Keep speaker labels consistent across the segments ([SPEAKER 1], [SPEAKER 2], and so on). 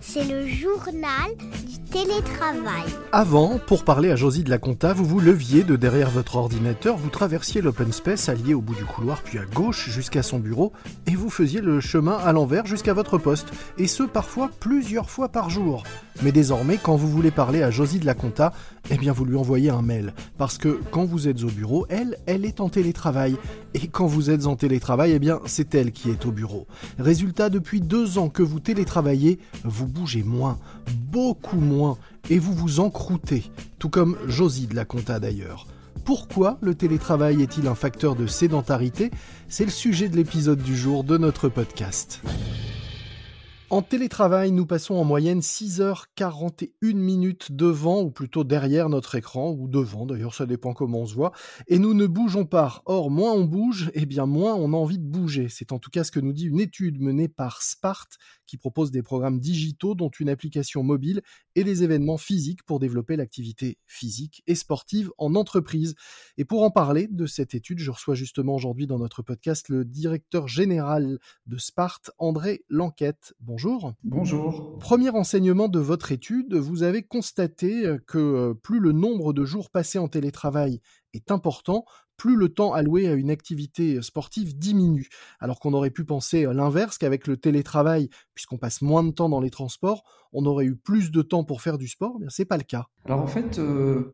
[SPEAKER 1] C'est le journal du télétravail.
[SPEAKER 2] Avant, pour parler à Josie de la Compta, vous vous leviez de derrière votre ordinateur, vous traversiez l'open space allié au bout du couloir puis à gauche jusqu'à son bureau et vous faisiez le chemin à l'envers jusqu'à votre poste, et ce parfois plusieurs fois par jour. Mais désormais, quand vous voulez parler à Josie de la Compta, eh bien vous lui envoyez un mail. Parce que quand vous êtes au bureau, elle, elle est en télétravail. Et quand vous êtes en télétravail, eh bien c'est elle qui est au bureau. Résultat, depuis deux ans que vous télétravaillez, vous bougez moins, beaucoup moins, et vous vous encroutez, tout comme Josie de la Compta d'ailleurs. Pourquoi le télétravail est-il un facteur de sédentarité? C'est le sujet de l'épisode du jour de notre podcast. En télétravail, nous passons en moyenne 6h41 minutes devant, ou plutôt derrière notre écran, ou devant, d'ailleurs ça dépend comment on se voit, et nous ne bougeons pas. Or, moins on bouge, eh bien moins on a envie de bouger. C'est en tout cas ce que nous dit une étude menée par Spart, qui propose des programmes digitaux, dont une application mobile, et des événements physiques pour développer l'activité physique et sportive en entreprise. Et pour en parler de cette étude, je reçois justement aujourd'hui dans notre podcast le directeur général de Spart, André Lanquette. Bonjour.
[SPEAKER 3] Bonjour.
[SPEAKER 2] Premier enseignement de votre étude, vous avez constaté euh, que euh, plus le nombre de jours passés en télétravail est important, plus le temps alloué à une activité sportive diminue. Alors qu'on aurait pu penser euh, l'inverse, qu'avec le télétravail, puisqu'on passe moins de temps dans les transports, on aurait eu plus de temps pour faire du sport, mais c'est pas le cas.
[SPEAKER 3] Alors en fait,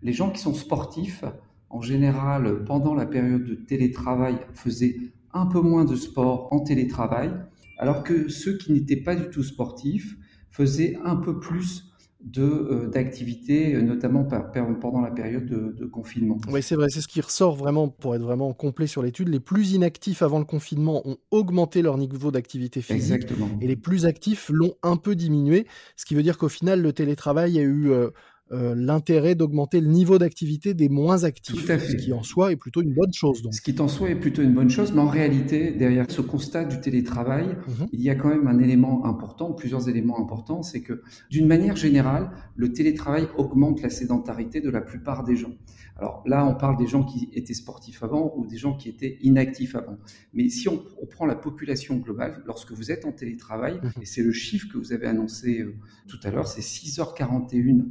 [SPEAKER 3] les gens qui sont sportifs, en général, pendant la période de télétravail, faisaient un peu moins de sport en télétravail alors que ceux qui n'étaient pas du tout sportifs faisaient un peu plus euh, d'activités, notamment pendant la période de, confinement.
[SPEAKER 2] Oui, c'est vrai, c'est ce qui ressort vraiment, pour être vraiment complet sur l'étude. Les plus inactifs avant le confinement ont augmenté leur niveau d'activité physique.
[SPEAKER 3] Exactement.
[SPEAKER 2] Et les plus actifs l'ont un peu diminué, ce qui veut dire qu'au final, le télétravail a eu... Euh, euh, l'intérêt d'augmenter le niveau d'activité des moins actifs, ce qui en soi est plutôt une bonne chose.
[SPEAKER 3] Ce qui en soi est plutôt une bonne chose, mais en réalité, derrière ce constat du télétravail, mhm. il y a quand même un élément important, plusieurs éléments importants, c'est que d'une manière générale, le télétravail augmente la sédentarité de la plupart des gens. Alors là, on parle des gens qui étaient sportifs avant ou des gens qui étaient inactifs avant. Mais si on, prend la population globale, lorsque vous êtes en télétravail, mhm. et c'est le chiffre que vous avez annoncé euh, tout à l'heure, c'est 6h41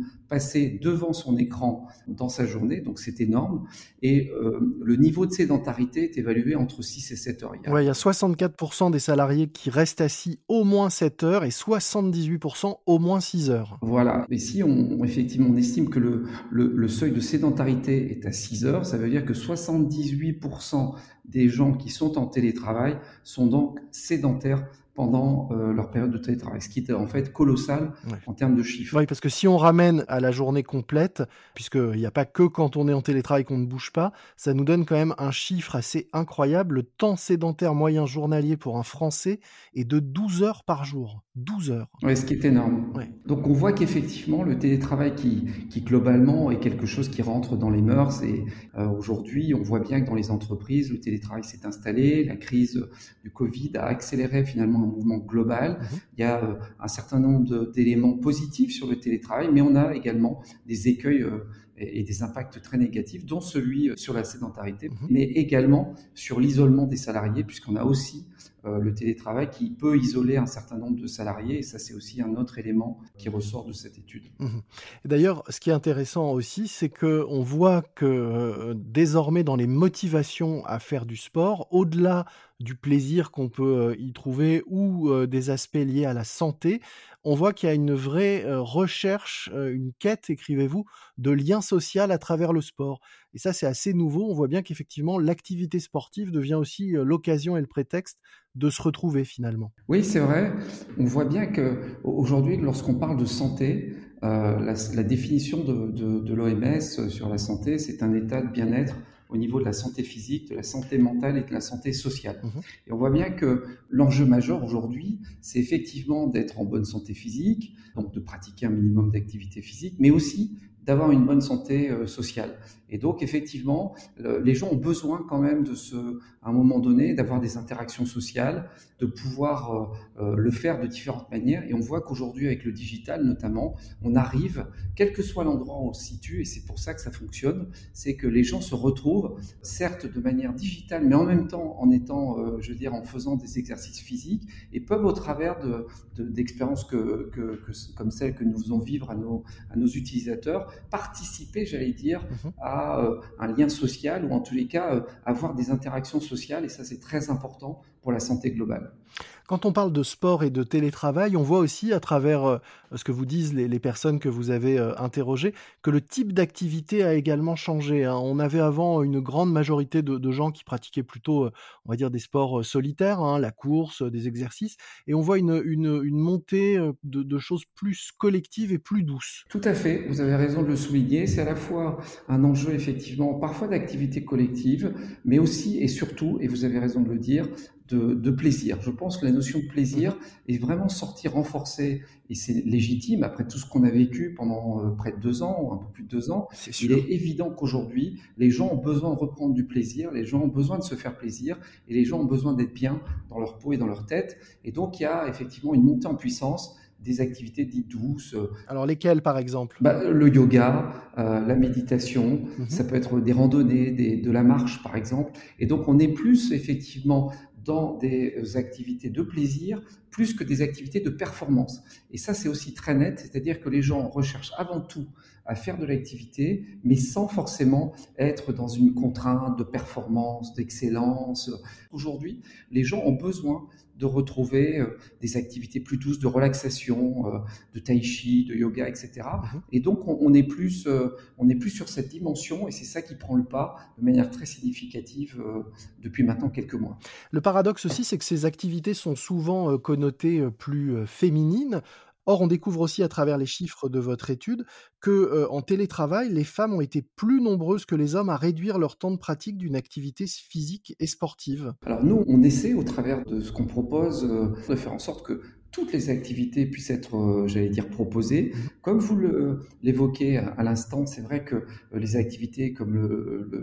[SPEAKER 3] devant son écran dans sa journée, donc c'est énorme. Et euh, le niveau de sédentarité est évalué entre 6 et 7 heures.
[SPEAKER 2] Il y a, 64% des salariés qui restent assis au moins 7 heures et 78% au moins 6 heures.
[SPEAKER 3] Voilà. Et si on, effectivement on estime que le, le seuil de sédentarité est à 6 heures, ça veut dire que 78% des gens qui sont en télétravail sont donc sédentaires pendant euh, leur période de télétravail, ce qui est en fait colossal en termes de chiffres.
[SPEAKER 2] Oui, parce que si on ramène à la journée complète, puisqu'il n'y a pas que quand on est en télétravail qu'on ne bouge pas, ça nous donne quand même un chiffre assez incroyable. Le temps sédentaire moyen journalier pour un Français est de 12 heures par jour. 12 heures.
[SPEAKER 3] Oui, ce qui est énorme. Donc on voit qu'effectivement, le télétravail qui, qui globalement est quelque chose qui rentre dans les mœurs et euh, aujourd'hui, on voit bien que dans les entreprises, le télétravail s'est installé, la crise du Covid a accéléré finalement mouvement global. Mhm. Il y a euh, un certain nombre d'éléments positifs sur le télétravail, mais on a également des écueils euh, et des impacts très négatifs, dont celui sur la sédentarité, mhm. mais également sur l'isolement des salariés, puisqu'on a aussi le télétravail qui peut isoler un certain nombre de salariés, et ça c'est aussi un autre élément qui ressort de cette étude.
[SPEAKER 2] Mhm. D'ailleurs, ce qui est intéressant aussi, c'est qu'on voit que euh, désormais dans les motivations à faire du sport, au-delà du plaisir qu'on peut y trouver ou des aspects liés à la santé, on voit qu'il y a une vraie recherche, une quête, écrivez-vous, de lien social à travers le sport. Et ça, c'est assez nouveau. On voit bien qu'effectivement, l'activité sportive devient aussi l'occasion et le prétexte de se retrouver finalement.
[SPEAKER 3] Oui, c'est vrai. On voit bien qu'aujourd'hui, lorsqu'on parle de santé, la, définition de, de l'OMS sur la santé, c'est un état de bien-être au niveau de la santé physique, de la santé mentale et de la santé sociale. Mhm. Et on voit bien que l'enjeu majeur aujourd'hui, c'est effectivement d'être en bonne santé physique, donc de pratiquer un minimum d'activité physique, mais aussi d'avoir une bonne santé sociale. Et donc, effectivement, les gens ont besoin quand même de ce, à un moment donné, d'avoir des interactions sociales, de pouvoir le faire de différentes manières. Et on voit qu'aujourd'hui, avec le digital notamment, on arrive, quel que soit l'endroit où on se situe, et c'est pour ça que ça fonctionne, c'est que les gens se retrouvent, certes de manière digitale, mais en même temps en étant, je veux dire, en faisant des exercices physiques, et peuvent au travers d'expériences de, que, comme celles que nous faisons vivre à nos, à nos utilisateurs, participer, j'allais dire, mhm. à euh, un lien social ou en tous les cas euh, avoir des interactions sociales, et ça c'est très important pour la santé globale.
[SPEAKER 2] Quand on parle de sport et de télétravail, on voit aussi à travers euh, ce que vous disent les, personnes que vous avez euh, interrogées que le type d'activité a également changé. Hein. On avait avant une grande majorité de, gens qui pratiquaient plutôt, euh, on va dire, des sports solitaires, hein, la course, des exercices, et on voit une, montée de, choses plus collectives et plus douces.
[SPEAKER 3] Tout à fait, vous avez raison de le souligner. C'est à la fois un enjeu effectivement parfois d'activité collective, mais aussi et surtout, et vous avez raison de le dire, de, plaisir. Je pense que la notion de plaisir mhm. est vraiment sortie renforcée et c'est légitime après tout ce qu'on a vécu pendant euh, près de deux ans ou un peu plus de deux ans. il est évident qu'aujourd'hui, les gens ont besoin de reprendre du plaisir, les gens ont besoin de se faire plaisir et les gens ont besoin d'être bien dans leur peau et dans leur tête. Et donc, il y a effectivement une montée en puissance des activités dites douces. Euh,
[SPEAKER 2] Alors lesquelles par exemple?
[SPEAKER 3] bah, Le yoga, euh, la méditation, mhm. ça peut être des randonnées, des, de la marche par exemple. Et donc on est plus effectivement dans des activités de plaisir plus que des activités de performance. Et ça, c'est aussi très net, c'est-à-dire que les gens recherchent avant tout à faire de l'activité, mais sans forcément être dans une contrainte de performance, d'excellence. Aujourd'hui, les gens ont besoin de retrouver euh, des activités plus douces de relaxation, euh, de tai chi, de yoga, etc. Mhm. Et donc on, est plus, euh, on est plus sur cette dimension et c'est ça qui prend le pas de manière très significative depuis maintenant quelques mois.
[SPEAKER 2] Le paradoxe aussi, c'est que ces activités sont souvent connotées plus féminines. Or, on découvre aussi à travers les chiffres de votre étude que en télétravail, les femmes ont été plus nombreuses que les hommes à réduire leur temps de pratique d'une activité physique et sportive.
[SPEAKER 3] Alors nous, on essaie au travers de ce qu'on propose de faire en sorte que toutes les activités puissent être, euh, j'allais dire, proposées. Mhm. Comme vous l'évoquez à l'instant, c'est vrai que euh, les activités comme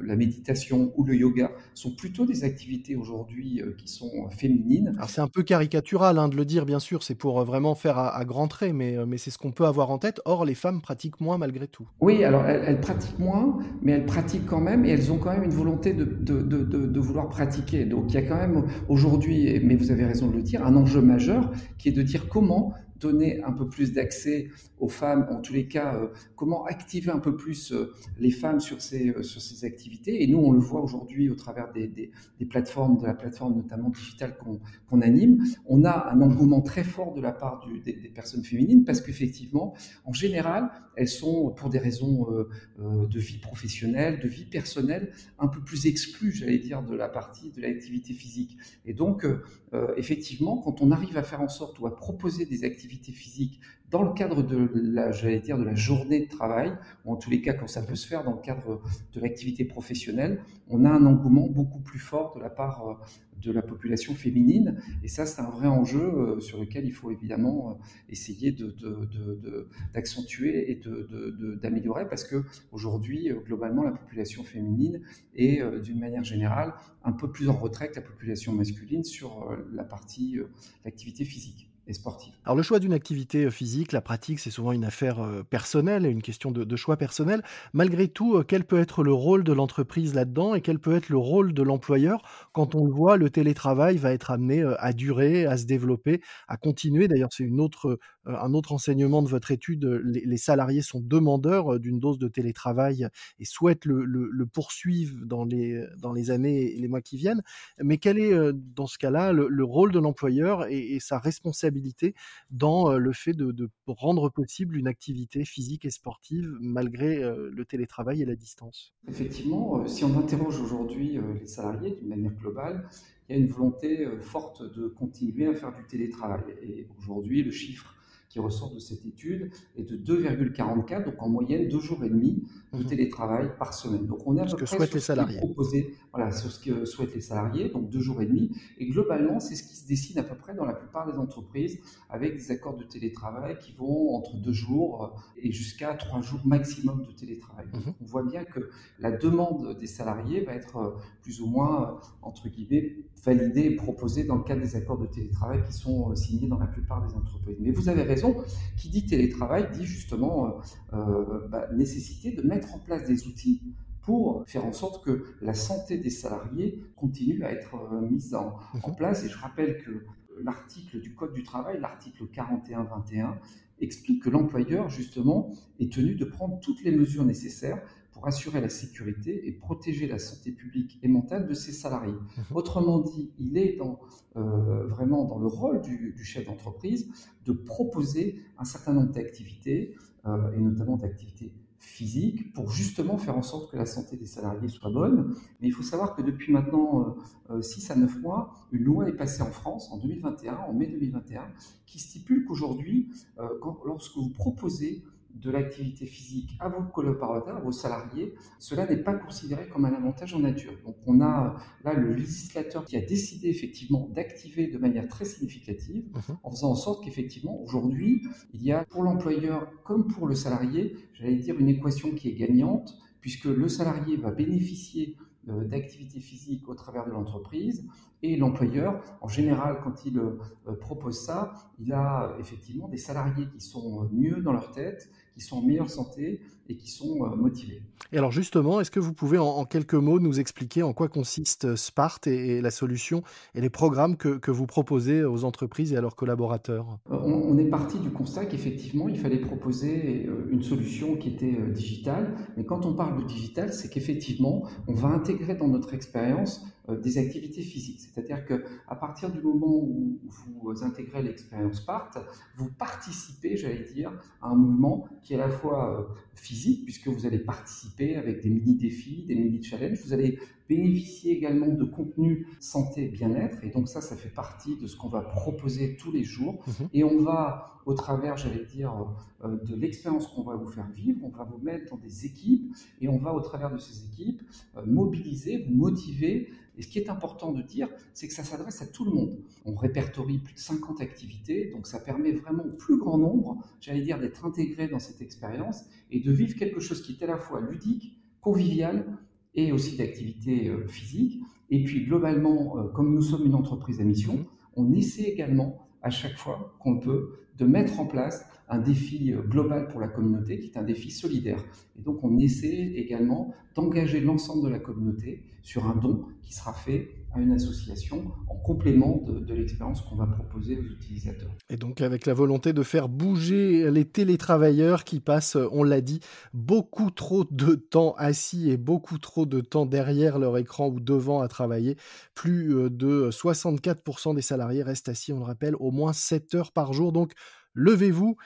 [SPEAKER 3] la méditation ou le yoga sont plutôt des activités aujourd'hui euh, qui sont féminines.
[SPEAKER 2] Alors c'est un peu caricatural hein, de le dire, bien sûr, c'est pour vraiment faire à, grands traits, mais, mais c'est ce qu'on peut avoir en tête. Or, les femmes pratiquent moins malgré tout.
[SPEAKER 3] Oui, alors elles, pratiquent moins, mais elles pratiquent quand même et elles ont quand même une volonté de, de, de, de vouloir pratiquer. Donc il y a quand même aujourd'hui, mais vous avez raison de le dire, un enjeu majeur qui est de dire comment donner un peu plus d'accès aux femmes, en tous les cas, euh, comment activer un peu plus euh, les femmes sur ces, euh, sur ces activités. Et nous, on le voit aujourd'hui au travers des, des, plateformes, de la plateforme notamment digitale qu'on anime. On a un engouement très fort de la part des, personnes féminines parce qu'effectivement, en général, elles sont, pour des raisons de vie professionnelle, de vie personnelle, un peu plus exclues, j'allais dire, de la partie de l'activité physique. Et donc, effectivement, quand on arrive à faire en sorte ou à proposer des activités physique dans le cadre de la, journée de travail, ou en tous les cas quand ça peut se faire dans le cadre de l'activité professionnelle, on a un engouement beaucoup plus fort de la part euh, de la population féminine. Et ça, c'est un vrai enjeu euh, sur lequel il faut évidemment euh, essayer d'accentuer et d'améliorer parce que aujourd'hui, globalement, la population féminine est, d'une manière générale, un peu plus en retrait que la population masculine sur la partie l'activité physique et.
[SPEAKER 2] Alors le choix d'une activité euh, physique, la pratique, c'est souvent une affaire euh, personnelle et une question de, choix personnel. Malgré tout, euh, quel peut être le rôle de l'entreprise là-dedans et quel peut être le rôle de l'employeur quand on le voit, le télétravail va être amené à durer, à se développer, à continuer? D'ailleurs, c'est une autre, un autre enseignement de votre étude. Les, salariés sont demandeurs d'une dose de télétravail et souhaitent le, poursuivre dans les, dans les années et les mois qui viennent. Mais quel est, dans ce cas-là, le, rôle de l'employeur et sa responsabilité dans le fait de, rendre possible une activité physique et sportive malgré le télétravail et la distance?
[SPEAKER 3] Effectivement, si on interroge aujourd'hui les salariés d'une manière globale, il y a une volonté forte de continuer à faire du télétravail. Et aujourd'hui, le chiffre qui ressort de cette étude est de 2,44, donc en moyenne deux jours et demi de mhm. télétravail par semaine.
[SPEAKER 2] Donc on est à ce que souhaitent les salariés.
[SPEAKER 3] Proposé, voilà, sur ce que souhaitent les salariés, donc deux jours et demi. Et globalement, c'est ce qui se dessine à peu près dans la plupart des entreprises, avec des accords de télétravail qui vont entre deux jours et jusqu'à trois jours maximum de télétravail. Mhm. On voit bien que la demande des salariés va être plus ou moins, entre guillemets, validée et proposée dans le cadre des accords de télétravail qui sont signés dans la plupart des entreprises. Mais vous avez raison, qui dit télétravail dit justement euh, euh, bah, nécessité de mettre en place des outils pour faire en sorte que la santé des salariés continue à être euh, mise en, en, mhm. place. Et je rappelle que l'article du Code du travail, l'article 41-21, explique que l'employeur, justement, est tenu de prendre toutes les mesures nécessaires pour assurer la sécurité et protéger la santé publique et mentale de ses salariés. Mhm. Autrement dit, il est dans, euh, vraiment dans le rôle du, chef d'entreprise de proposer un certain nombre d'activités, euh, et notamment d'activités physiques, pour justement faire en sorte que la santé des salariés soit bonne. Mais il faut savoir que depuis maintenant 6 euh, à 9 mois, une loi est passée en France en 2021, en mai 2021, qui stipule qu'aujourd'hui, lorsque vous proposez de l'activité physique à vos collaborateurs, à vos salariés, cela n'est pas considéré comme un avantage en nature. Donc on a là le législateur qui a décidé effectivement d'activer de manière très significative mhm. en faisant en sorte qu'effectivement aujourd'hui il y a pour l'employeur comme pour le salarié, j'allais dire une équation qui est gagnante puisque le salarié va bénéficier euh, d'activité physique au travers de l'entreprise. Et l'employeur, en général, quand il euh, propose ça, il a effectivement des salariés qui sont mieux dans leur tête, qui sont en meilleure santé et qui sont euh, motivés.
[SPEAKER 2] Et alors justement, est-ce que vous pouvez en, quelques mots nous expliquer en quoi consiste Spart et, la solution et les programmes que, vous proposez aux entreprises et à leurs collaborateurs?
[SPEAKER 3] Euh, on, est parti du constat qu'effectivement, il fallait proposer euh, une solution qui était digitale. Mais quand on parle de digital, c'est qu'effectivement, on va intégrer dans notre expérience des activités physiques. C'est-à-dire qu'à partir du moment où vous intégrez l'expérience PART, vous participez, j'allais dire, à un mouvement qui est à la fois physique, puisque vous allez participer avec des mini-défis, des mini-challenges. Vous allez bénéficier également de contenu santé bien-être. Et donc ça, ça fait partie de ce qu'on va proposer tous les jours. Mhm. Et on va, au travers, j'allais dire, euh, de l'expérience qu'on va vous faire vivre, on va vous mettre dans des équipes et on va, au travers de ces équipes, euh, mobiliser, vous motiver. Et ce qui est important de dire, c'est que ça s'adresse à tout le monde. On répertorie plus de 50 activités, donc ça permet vraiment au plus grand nombre, j'allais dire, d'être intégré dans cette expérience et de vivre quelque chose qui est à la fois ludique, convivial, et aussi d'activité euh, physique. Et puis globalement, euh, comme nous sommes une entreprise à mission, on essaie également à chaque fois qu'on peut de mettre en place un défi euh, global pour la communauté qui est un défi solidaire. Et donc on essaie également d'engager l'ensemble de la communauté sur un don qui sera fait à une association en complément de, l'expérience qu'on va proposer aux utilisateurs.
[SPEAKER 2] Et donc avec la volonté de faire bouger les télétravailleurs qui passent, on l'a dit, beaucoup trop de temps assis et beaucoup trop de temps derrière leur écran ou devant à travailler. Plus euh, de 64% des salariés restent assis, on le rappelle, au moins 7 heures par jour. Donc levez-vous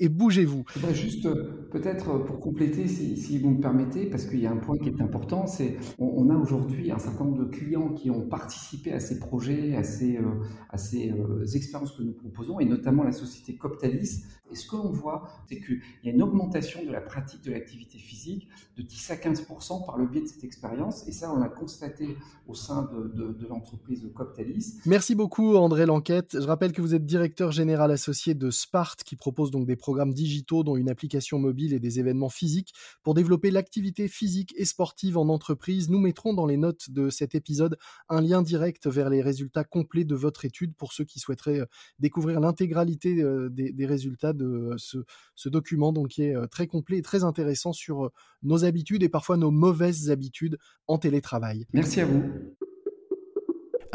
[SPEAKER 2] et, bougez-vous.
[SPEAKER 3] Juste euh, peut-être euh, pour compléter, si, vous me permettez, parce qu'il y a un point qui est important, c'est on, a aujourd'hui un certain nombre de clients qui ont participé à ces projets, à ces, euh, à ces expériences que nous proposons, et notamment la société Coptalis. Et ce que l'on voit, c'est qu'il y a une augmentation de la pratique de l'activité physique de 10 à 15 par le biais de cette expérience, et ça, on l'a constaté au sein de, de l'entreprise Coptalis.
[SPEAKER 2] Merci beaucoup, André Lanquette. Je rappelle que vous êtes directeur général associé de Spart qui propose donc des programmes digitaux dont une application mobile et des événements physiques pour développer l'activité physique et sportive en entreprise. Nous mettrons dans les notes de cet épisode un lien direct vers les résultats complets de votre étude pour ceux qui souhaiteraient euh, découvrir l'intégralité euh, des, résultats de ce, ce, document donc qui est euh, très complet et très intéressant sur nos habitudes et parfois nos mauvaises habitudes en télétravail.
[SPEAKER 3] Merci à vous.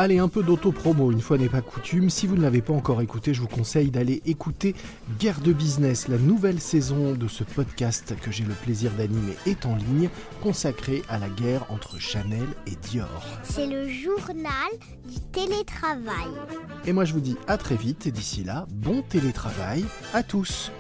[SPEAKER 2] Allez, un peu d'auto-promo, une fois n'est pas coutume. Si vous ne l'avez pas encore écouté, je vous conseille d'aller écouter Guerre de Business. La nouvelle saison de ce podcast que j'ai le plaisir d'animer est en ligne, consacrée à la guerre entre Chanel et Dior.
[SPEAKER 1] C'est le journal du télétravail.
[SPEAKER 2] Et moi je vous dis à très vite et d'ici là, bon télétravail à tous.